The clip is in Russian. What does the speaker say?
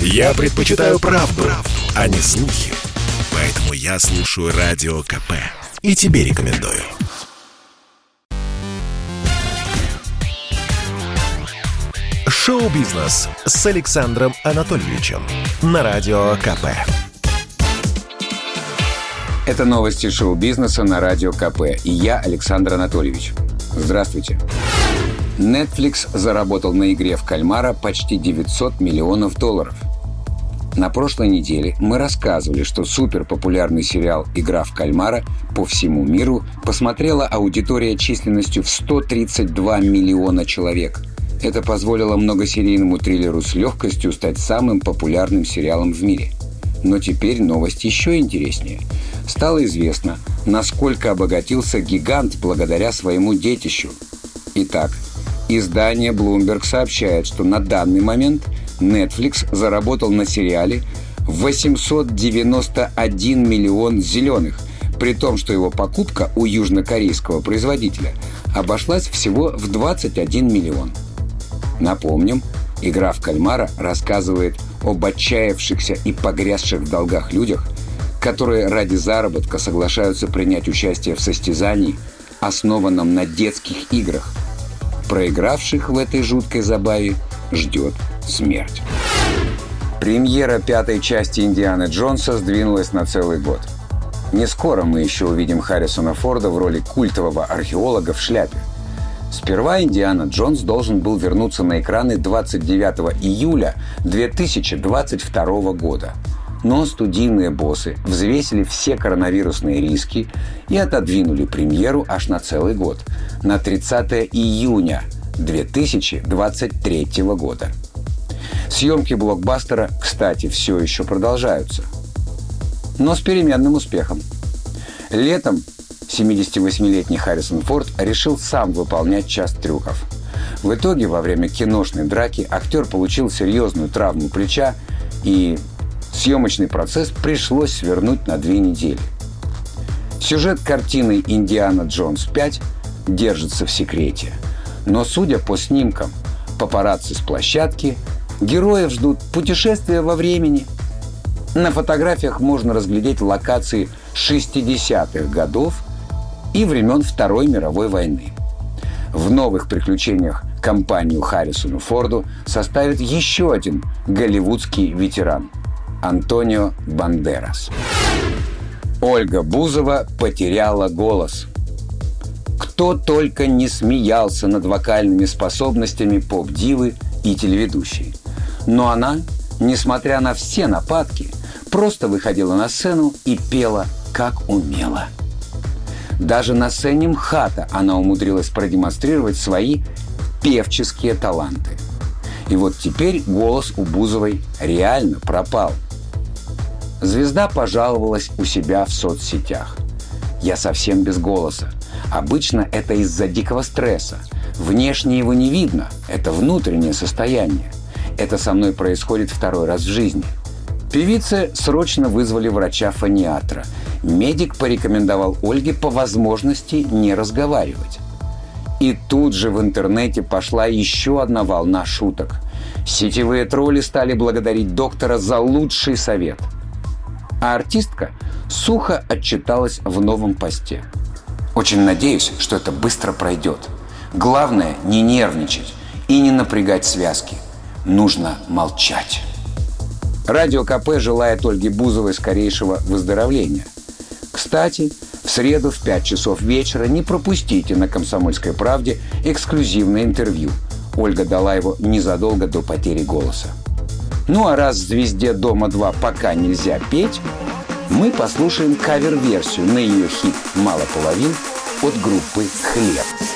Я предпочитаю правду, правду, а не слухи. Поэтому я слушаю Радио КП. И тебе рекомендую. Шоу-бизнес с Александром Анатольевичем на Радио КП. Это новости шоу-бизнеса на Радио КП. И я, Александр Анатольевич. Здравствуйте. Netflix заработал на игре в кальмара почти 900 миллионов долларов. На прошлой неделе мы рассказывали, что суперпопулярный сериал «Игра в кальмара» по всему миру посмотрела аудитория численностью в 132 миллиона человек. Это позволило многосерийному триллеру с легкостью стать самым популярным сериалом в мире. Но теперь новость еще интереснее. Стало известно, насколько обогатился гигант благодаря своему детищу. Итак, Издание Bloomberg сообщает, что на данный момент Netflix заработал на сериале 891 миллион зеленых, при том, что его покупка у южнокорейского производителя обошлась всего в 21 миллион. Напомним, игра в кальмара рассказывает об отчаявшихся и погрязших в долгах людях, которые ради заработка соглашаются принять участие в состязании, основанном на детских играх – Проигравших в этой жуткой забаве ждет смерть. Премьера пятой части «Индианы Джонса» сдвинулась на целый год. Не скоро мы еще увидим Харрисона Форда в роли культового археолога в шляпе. Сперва «Индиана Джонс» должен был вернуться на экраны 29 июля 2022 года – но студийные боссы взвесили все коронавирусные риски и отодвинули премьеру аж на целый год, на 30 июня 2023 года. Съемки блокбастера, кстати, все еще продолжаются. Но с переменным успехом. Летом 78-летний Харрисон Форд решил сам выполнять часть трюков. В итоге, во время киношной драки актер получил серьезную травму плеча и съемочный процесс пришлось свернуть на две недели. Сюжет картины «Индиана Джонс 5» держится в секрете. Но судя по снимкам папарацци с площадки, героев ждут путешествия во времени. На фотографиях можно разглядеть локации 60-х годов и времен Второй мировой войны. В новых приключениях компанию Харрисону Форду составит еще один голливудский ветеран – Антонио Бандерас. Ольга Бузова потеряла голос. Кто только не смеялся над вокальными способностями поп-дивы и телеведущей. Но она, несмотря на все нападки, просто выходила на сцену и пела, как умела. Даже на сцене МХАТа она умудрилась продемонстрировать свои певческие таланты. И вот теперь голос у Бузовой реально пропал – Звезда пожаловалась у себя в соцсетях. «Я совсем без голоса. Обычно это из-за дикого стресса. Внешне его не видно. Это внутреннее состояние. Это со мной происходит второй раз в жизни. Певицы срочно вызвали врача-фониатра. Медик порекомендовал Ольге по возможности не разговаривать. И тут же в интернете пошла еще одна волна шуток. Сетевые тролли стали благодарить доктора за лучший совет – а артистка сухо отчиталась в новом посте. Очень надеюсь, что это быстро пройдет. Главное не нервничать и не напрягать связки. Нужно молчать. Радио КП желает Ольге Бузовой скорейшего выздоровления. Кстати, в среду в 5 часов вечера не пропустите на «Комсомольской правде» эксклюзивное интервью. Ольга дала его незадолго до потери голоса. Ну а раз звезде «Дома-2» пока нельзя петь, мы послушаем кавер-версию на ее хит «Мало половин» от группы «Хлеб».